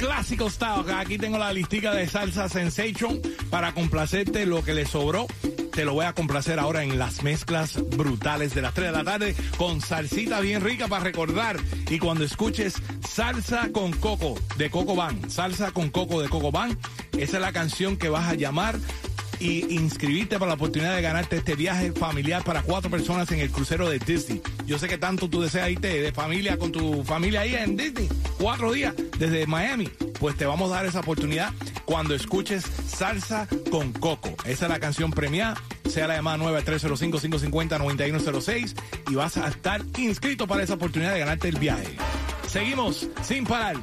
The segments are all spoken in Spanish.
clásico style. Aquí tengo la listica de salsa sensation para complacerte lo que le sobró. Te lo voy a complacer ahora en las mezclas brutales de las 3 de la tarde con salsita bien rica para recordar. Y cuando escuches salsa con coco de Coco Van, salsa con coco de Coco Van, esa es la canción que vas a llamar y inscribirte para la oportunidad de ganarte este viaje familiar para cuatro personas en el crucero de Disney. Yo sé que tanto tú deseas irte de familia con tu familia ahí en Disney, cuatro días desde Miami. Pues te vamos a dar esa oportunidad cuando escuches Salsa con Coco. Esa es la canción premiada. Sea la llamada 9-305-550-9106 y vas a estar inscrito para esa oportunidad de ganarte el viaje. Seguimos sin parar.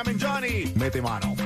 Jammin' Johnny, mete mano.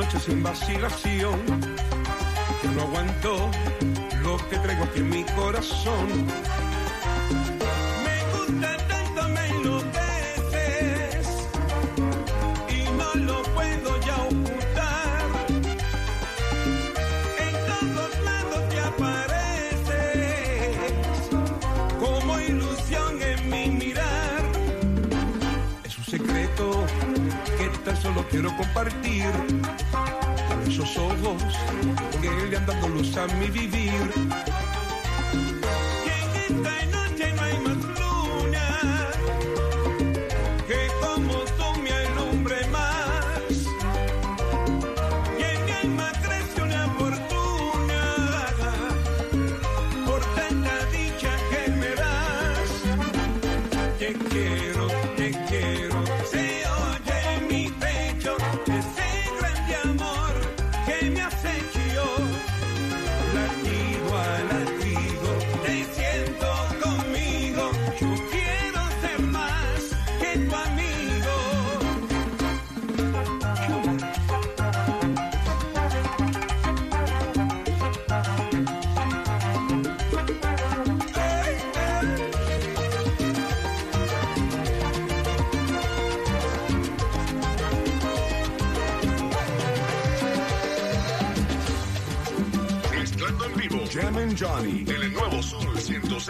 Noche sin vacilación, que no aguanto lo que traigo aquí en mi corazón. Me gusta tanto, me enloqueces y no lo puedo ya ocultar. En todos lados te apareces como ilusión en mi mirar. Es un secreto que tan solo quiero compartir. Esos ojos que le han dado luz a mi vivir.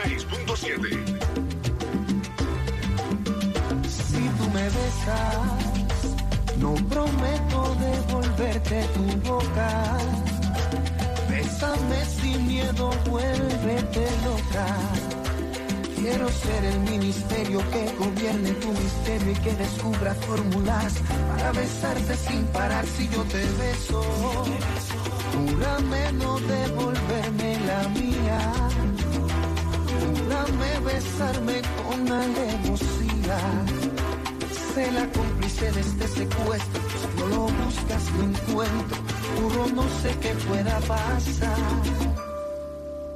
106.7. Si tú me besas, no prometo devolverte tu boca. Bésame sin miedo, vuélvete loca. Quiero ser el ministerio que gobierne tu misterio y que descubra fórmulas para besarte sin parar si yo te beso. Júrame no devolverme Besarme con alevosía. Sé la cómplice de este secuestro. No lo buscas, lo encuentro. Juro, no sé qué pueda pasar.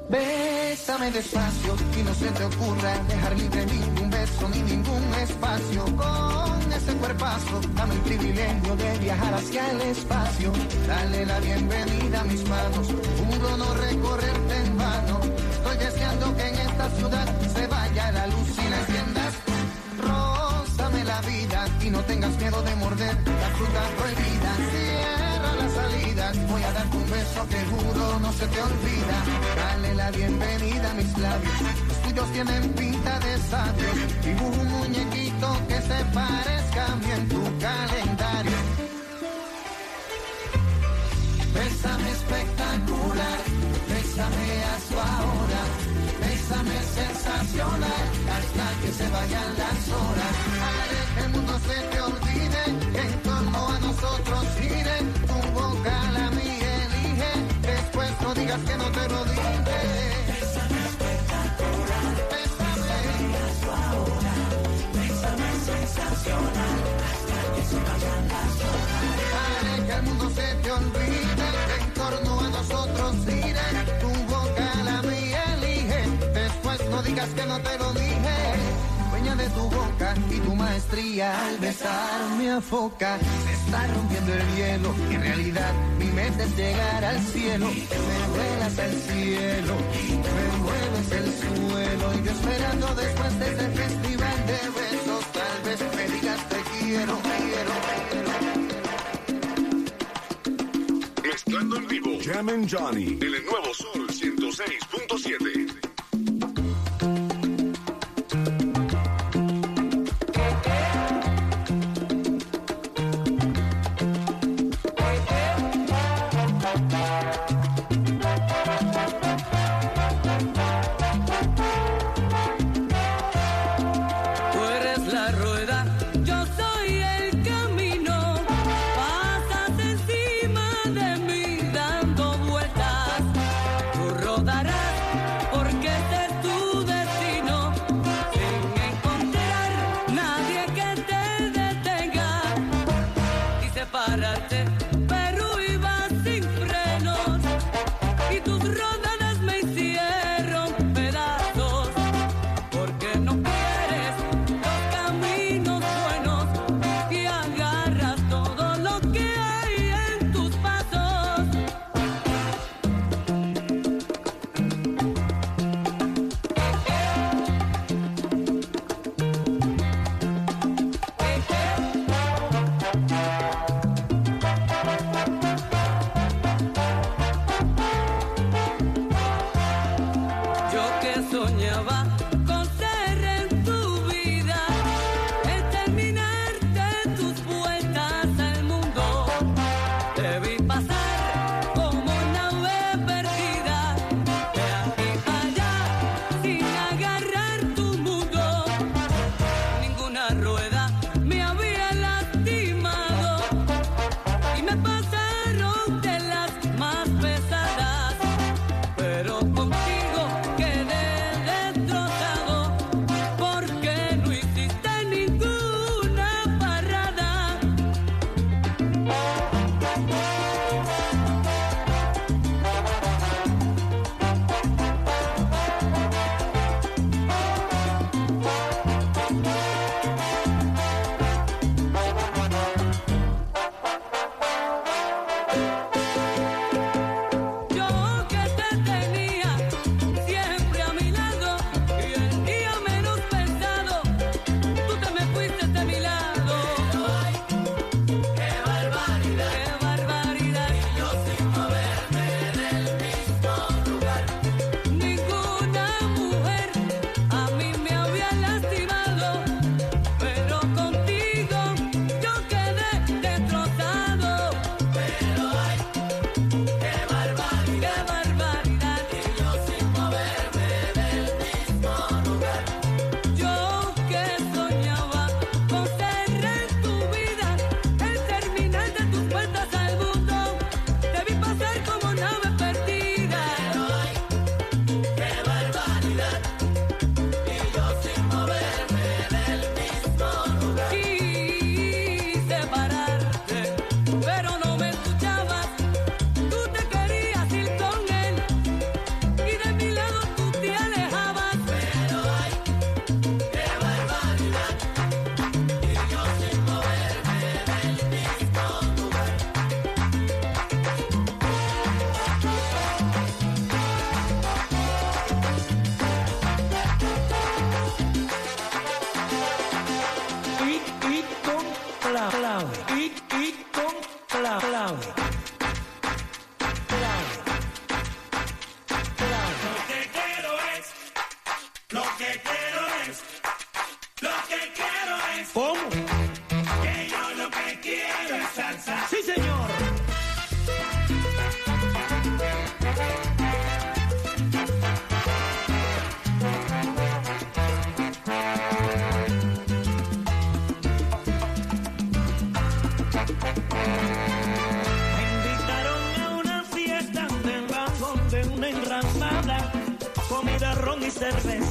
Bésame despacio y no se te ocurra dejar libre ningún beso ni ningún espacio. Con ese cuerpazo, dame el privilegio de viajar hacia el espacio. Dale la bienvenida a mis manos, juro no recorrerte en vano. Estoy deseando que en esta ciudad se vaya la luz y la enciendas. Rózame la vida y no tengas miedo de morder la fruta prohibida. Cierra las salidas, voy a darte un beso que juro no se te olvida. Dale la bienvenida a mis labios, los tuyos tienen pinta de sabios. Dibujo un muñequito que se parezca a mí en tu calendario. Sensacional, hasta que se vayan las horas. Maestría al besarme a foca. Se está rompiendo el hielo, en realidad mi meta es llegar al cielo. Me vuelas al cielo, me mueves el suelo. Y yo esperando después de ese festival de besos, tal vez me digas te quiero, quiero, quiero. Mezclando en vivo Jammin' Johnny en el nuevo Sol 106.7.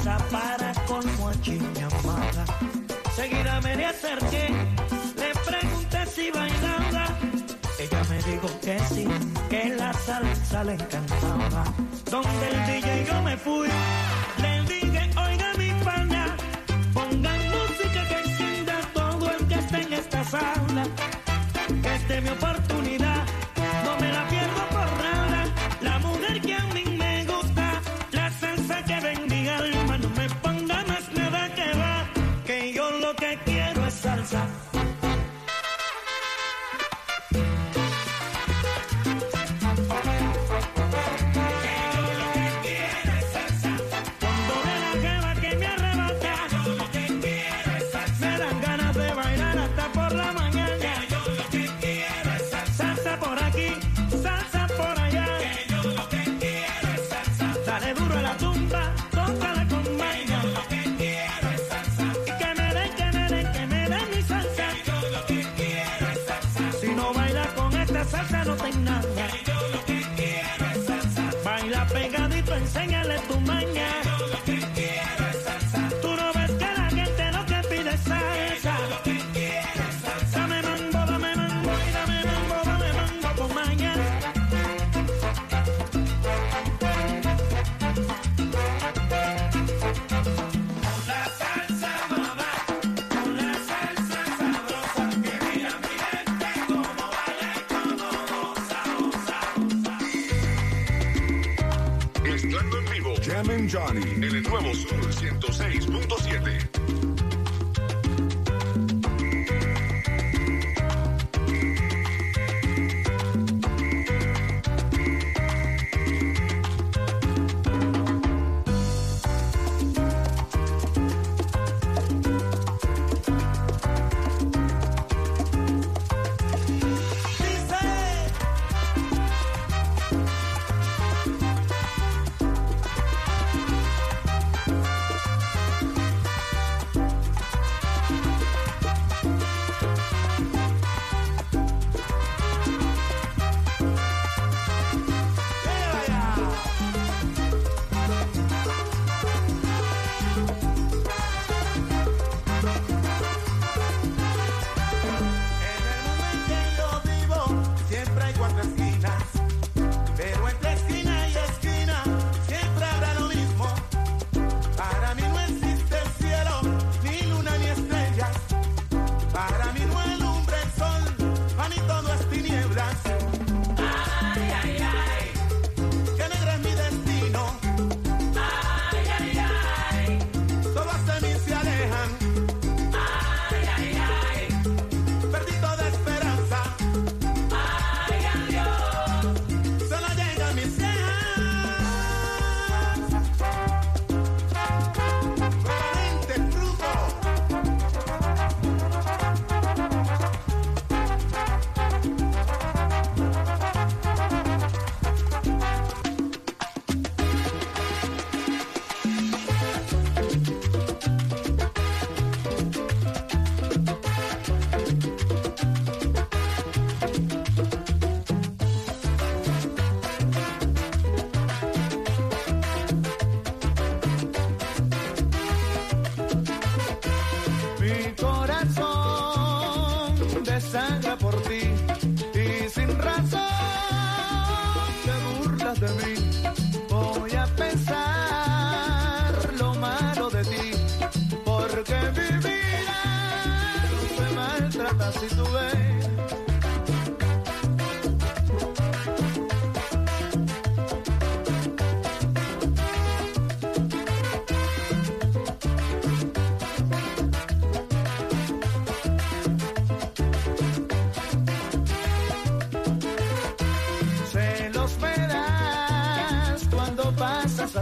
para colmo a llamada. Seguida me le acerqué, le pregunté si bailaba. Ella me dijo que sí, que la salsa le encantaba. Donde el DJ yo me fui, le dije, oiga mi pana, pongan música que encienda todo el que esté en esta sala. Que este mi oportunidad.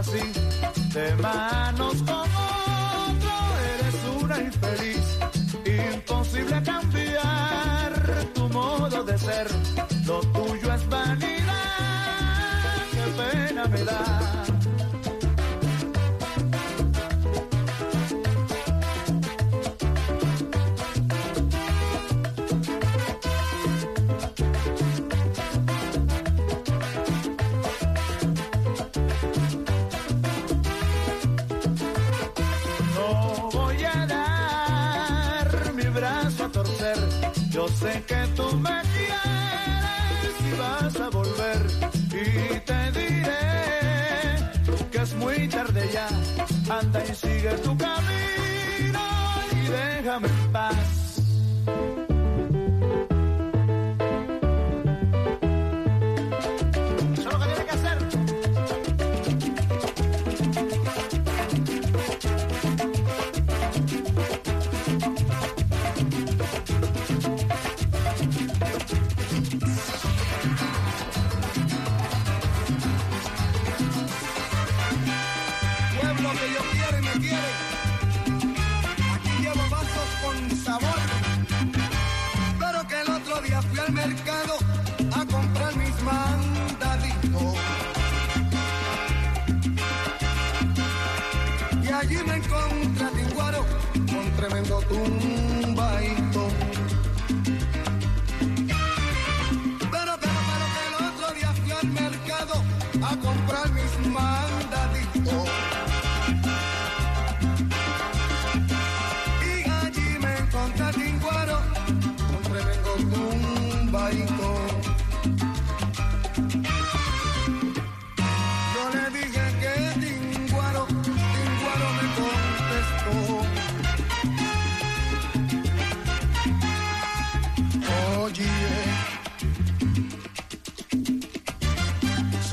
así, de manos con otro, eres una infeliz. Yo sé que tú me quieres y vas a volver y te diré que es muy tarde ya. Anda y sigue tu camino.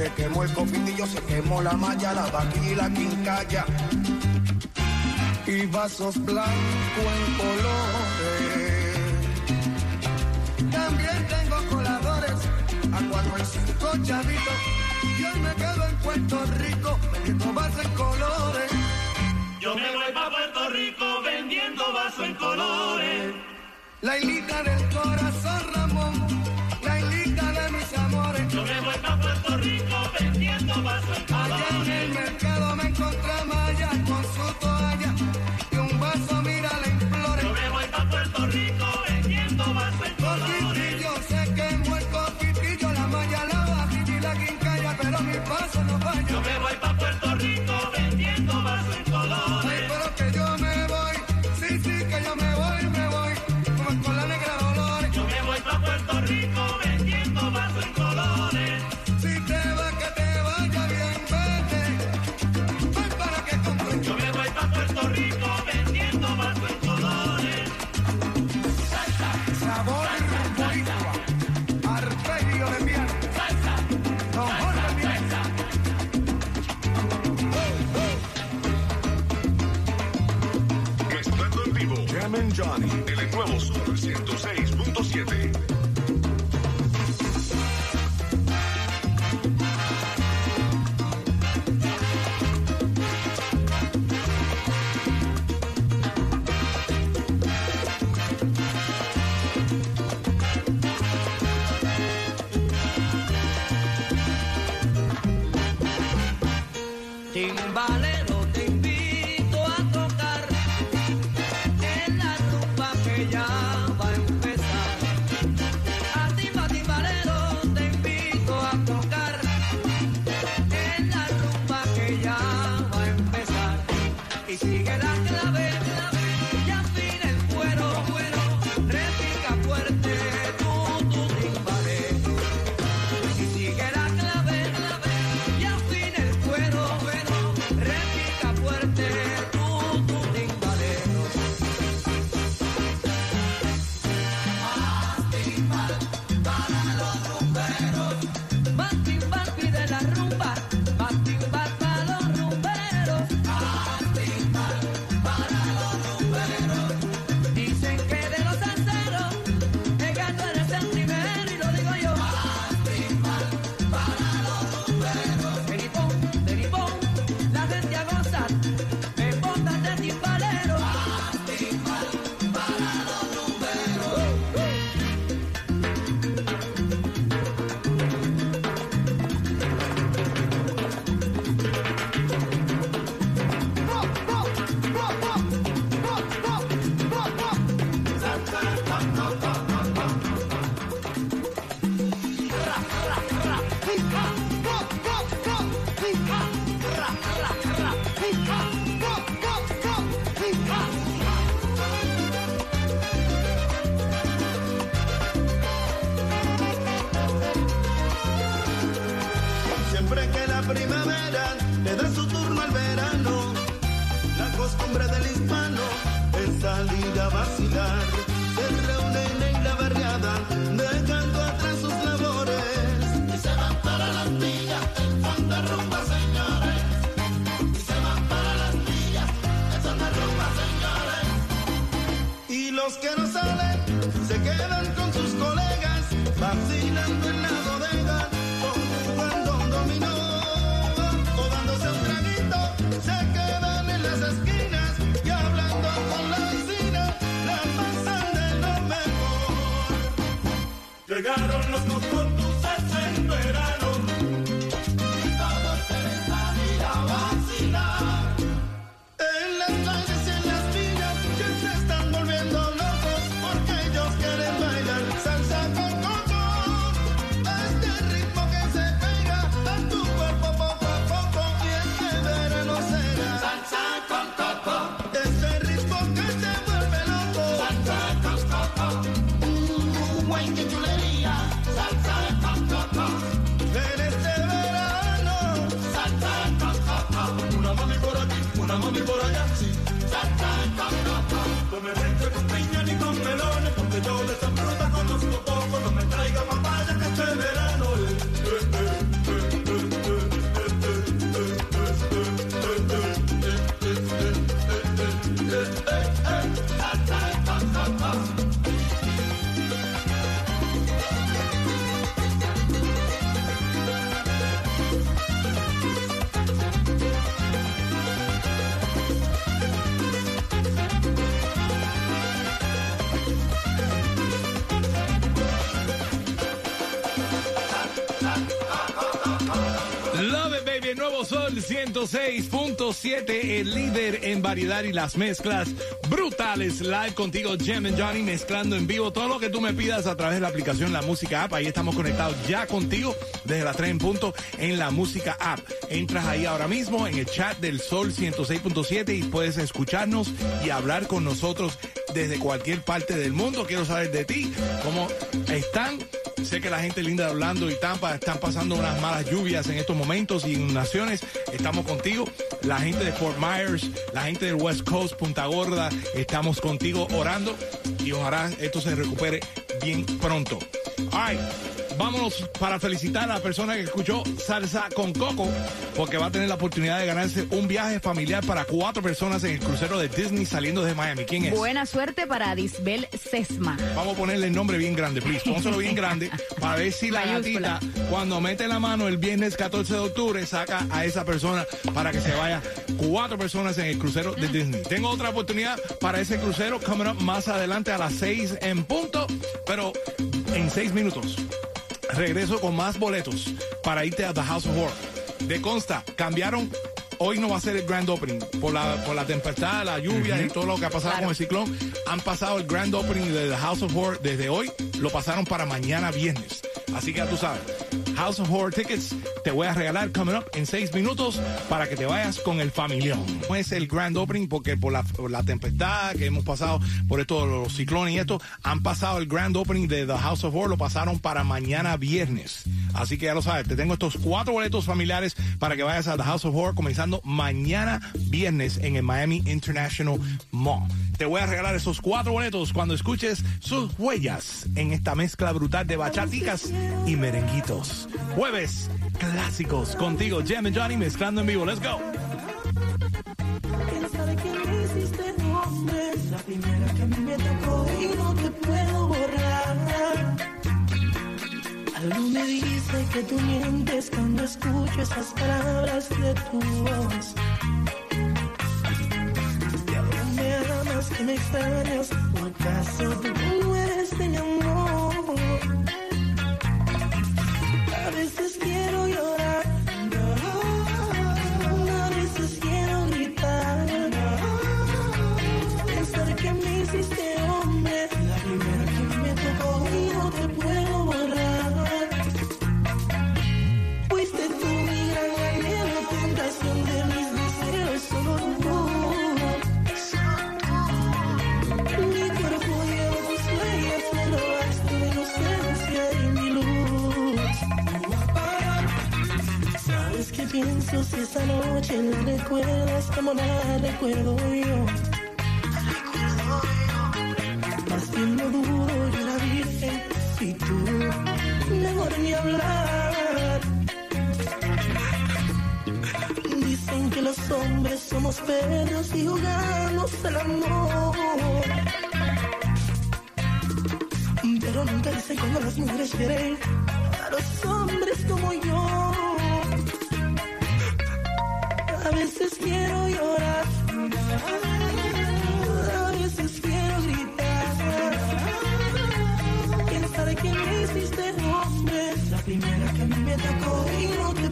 se quemó el cofitillo, se quemó la malla, la vaquilla y la quincalla. Y vasos blancos en colores. También tengo coladores, agua con cinco chavitos. Y hoy me quedo en Puerto Rico, vendiendo vasos en colores. Yo me voy para Puerto Rico vendiendo vasos en colores. La hilita del corazón, Ramón. Money. Que no salen se quedan con sus colegas vacilando en la 106.7, el líder en variedad y las mezclas brutales. Live contigo, Jem and Johnny, mezclando en vivo todo lo que tú me pidas a través de la aplicación La Música App. Ahí estamos conectados ya contigo desde las 3 en punto en La Música App. Entras ahí ahora mismo en el chat del Sol 106.7 y puedes escucharnos y hablar con nosotros desde cualquier parte del mundo. Quiero saber de ti, cómo están. Sé que la gente linda de Orlando y Tampa están pasando unas malas lluvias en estos momentos inundaciones. Estamos contigo. La gente de Fort Myers, la gente del West Coast, Punta Gorda, estamos contigo orando y ojalá esto se recupere bien pronto. All. Vámonos para felicitar a la persona que escuchó Salsa con Coco, porque va a tener la oportunidad de ganarse un viaje familiar para cuatro personas en el crucero de Disney saliendo de Miami. ¿Quién es? Buena suerte para Disbel Sesma. Vamos a ponerle el nombre bien grande, please. Pónselo bien grande para ver si la gatita, cuando mete la mano el viernes 14 de octubre, saca a esa persona para que se vaya cuatro personas en el crucero de Disney. Tengo otra oportunidad para ese crucero coming up más adelante a las 6 en punto, pero en 6 minutos. Regreso con más boletos para irte a The House of Horror. De consta, cambiaron. Hoy no va a ser el grand opening por la, por la tempestad, la lluvia y todo lo que ha pasado Claro. con el ciclón. Han pasado el grand opening de The House of Horror desde hoy, lo pasaron para mañana viernes. Así que ya tú sabes. House of Horror Tickets te voy a regalar coming up en seis minutos para que te vayas con el familión. No es el grand opening porque por la, la tempestad que hemos pasado, por esto, los ciclones y esto, han pasado el grand opening de The House of Horror, lo pasaron para mañana viernes. Así que ya lo sabes, te tengo estos cuatro boletos familiares para que vayas a The House of Horror comenzando mañana viernes en el Miami International Mall. Te voy a regalar esos cuatro boletos cuando escuches sus huellas en esta mezcla brutal de bachaticas y merenguitos. Jueves clásicos contigo, Jem and Johnny mezclando en vivo. Let's go. Y. Algo me dice que tú mientes cuando escucho esas palabras de tu voz. Extrañas, o acaso tú no de mi amor. Esa noche la recuerdas como la recuerdo yo? Más bien no dudo, yo la virgen y tú, mejor ni hablar. Dicen que los hombres somos perros y jugamos el amor. sé cuando las mujeres quieren a los hombres como yo. A veces quiero llorar, a veces quiero gritar. ¿Quién sabe quién me hiciste hombre? La primera que a mí me tocó y no te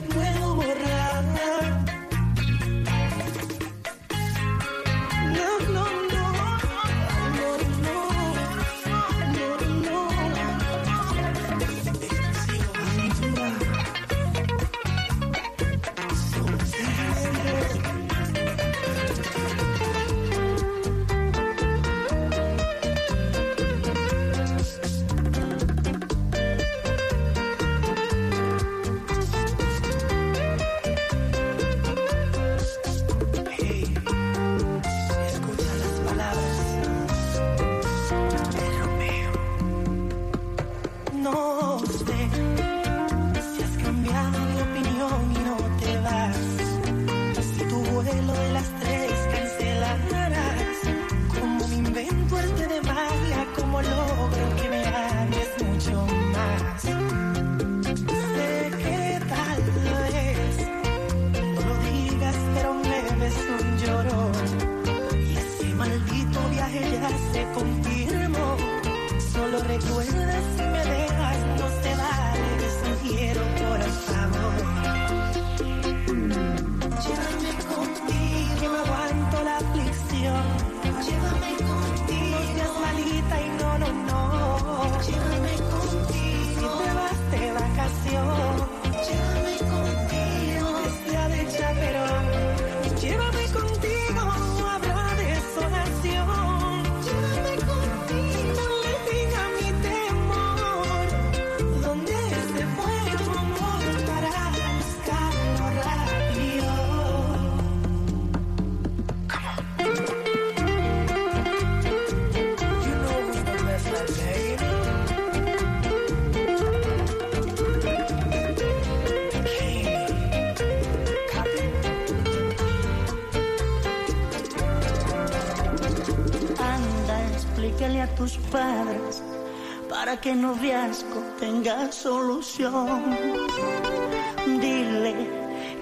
Dile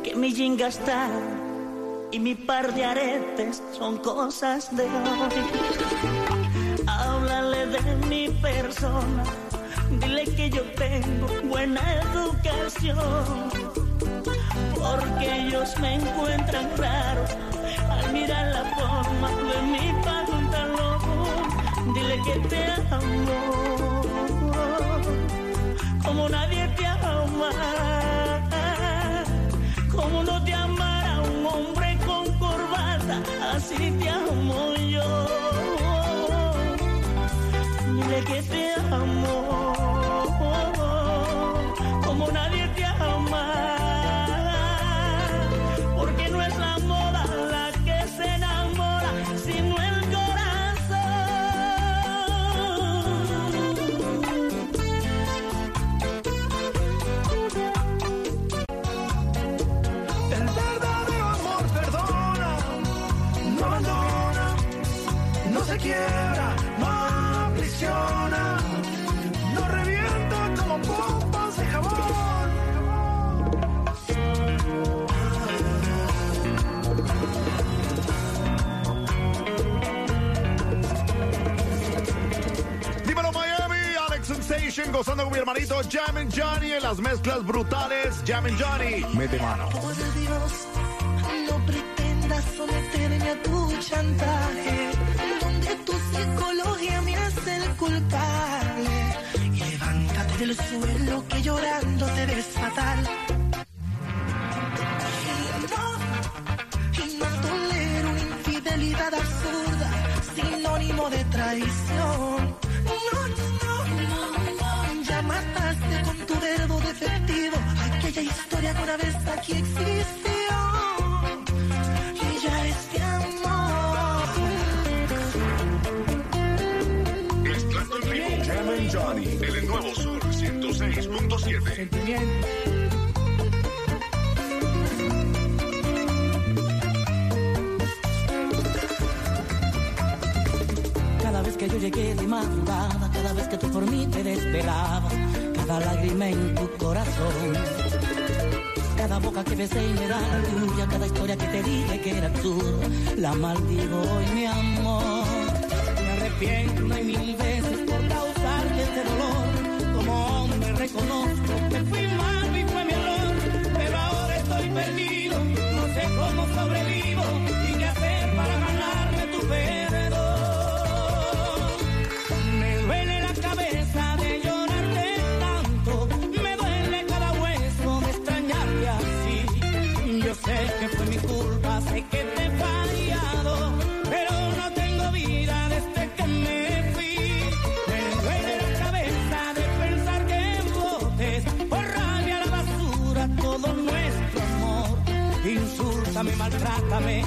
que mi jinga está y mi par de aretes son cosas de hoy. Háblale de mi persona, dile que yo tengo buena educación. Porque ellos me encuentran raro al mirar la forma de mi pantalón. Dile que te amo como nadie te ama. Sensation, gozando con mi hermanito Jam Johnny en las mezclas brutales. Jam Johnny, mete mano. Por Dios, no pretendas someterme a tu chantaje, donde tu psicología me hace el culpable. Y levántate del suelo que llorando te ves fatal. Y no, y no tolero una infidelidad absurda, sinónimo de traición. Aquella historia que una vez aquí existió. Y ya este amor. Mezclando en vivo. Jam and Johnny. En el nuevo Sur 106.7. Cada vez que yo yo llegué de madrugada, cada vez que tú por mí te desvelabas, cada lágrima en tu corazón. Cada boca que besé y me da la cada historia que te dije que era absurda, la maldigo hoy, mi amor. Me arrepiento una y mil veces por causarte este dolor. Como hombre reconozco que fui malo y fue mi error, pero ahora estoy perdido, no sé cómo sobrevivo y qué hacer para ganarme tu perdón. Insúltame,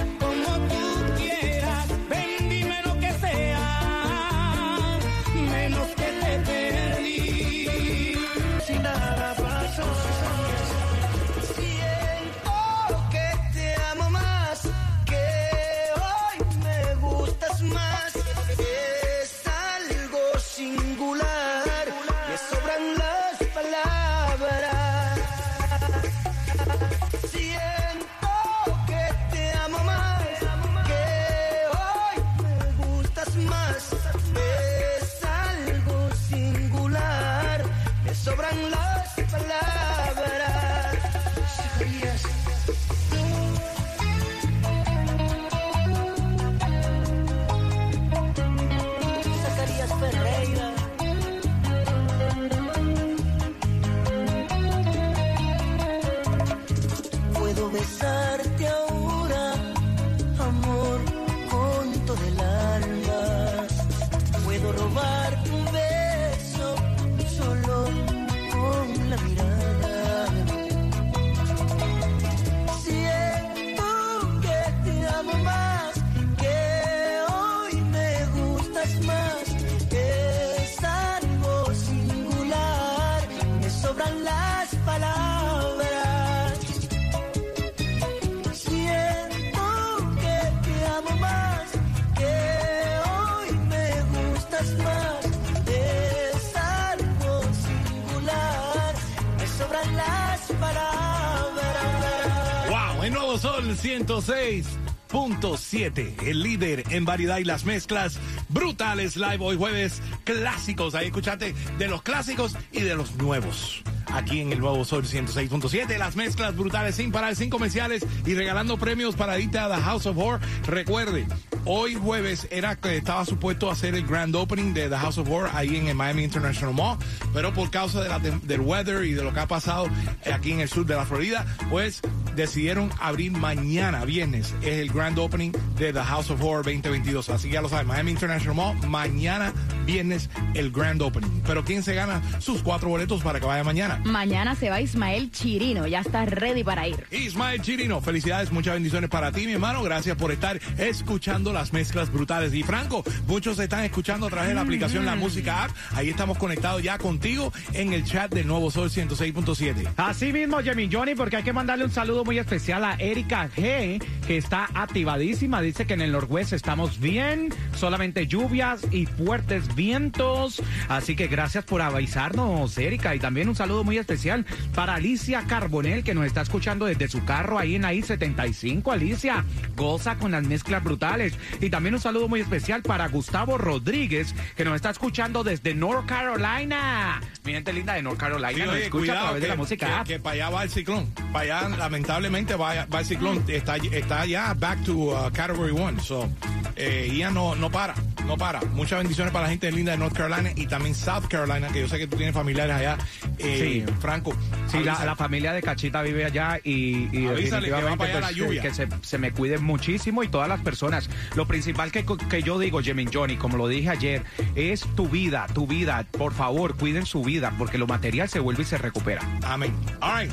Sol 106.7, el líder en variedad y las mezclas brutales live hoy jueves, clásicos. Ahí escuchate de los clásicos y de los nuevos. Aquí en el nuevo Sol 106.7, las mezclas brutales sin parar, sin comerciales y regalando premios para irte a The House of Horror. Recuerde, hoy jueves era que estaba supuesto a hacer el grand opening de The House of Horror ahí en el Miami International Mall, pero por causa de la, del weather y de lo que ha pasado aquí en el sur de la Florida, pues decidieron abrir mañana, viernes, es el grand opening de The House of Horror 2022. Así que ya lo saben, Miami International Mall, mañana, viernes, el grand opening. Pero ¿quién se gana sus cuatro boletos para que vaya mañana? Mañana se va Ismael Chirino, ya está ready para ir. Ismael Chirino, felicidades, muchas bendiciones para ti, mi hermano. Gracias por estar escuchando las mezclas brutales. Y Franco, muchos están escuchando a través de la aplicación La Música App. Ahí estamos conectados ya contigo en el chat del Nuevo Sol 106.7. Así mismo, Jimmy Johnny, porque hay que mandarle un saludo muy especial a Erika G, que está activadísima. Dice que en el Norwest estamos bien, solamente lluvias y fuertes vientos. Así que gracias por avisarnos, Erika. Y también un saludo muy especial para Alicia Carbonel, que nos está escuchando desde su carro ahí en I-75. Alicia, goza con las mezclas brutales. Y también un saludo muy especial para Gustavo Rodríguez, que nos está escuchando desde North Carolina. Mi gente linda de North Carolina, Sí, nos oye, escucha a cuidado, través de que- la música. Que, que para allá va el ciclón. Para allá, lamentablemente, va, va el ciclón. Está, está ya back to uh, Category 1. So, eh, Ian no, no para, no para. Muchas bendiciones para la gente linda de North Carolina y también South Carolina, que yo sé que tú tienes familiares allá. Eh, Sí. Franco. Sí, la, la familia de Cachita vive allá y, y que definitivamente, para allá la pues, lluvia. que se, se me cuiden muchísimo y todas las personas. Lo principal que, que yo digo, Jemin Johnny, como lo dije ayer, es tu vida, tu vida. Por favor, cuiden su vida porque lo material se vuelve y se recupera. Amén. All right.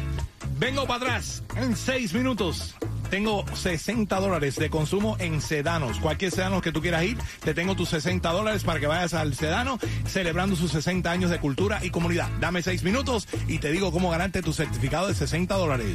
Vengo para atrás en seis minutos. Tengo 60 dólares de consumo en sedanos. Cualquier sedano que tú quieras ir, te tengo tus 60 dólares para que vayas al sedano celebrando sus 60 años de cultura y comunidad. Dame seis minutos y te digo cómo ganarte tu certificado de 60 dólares.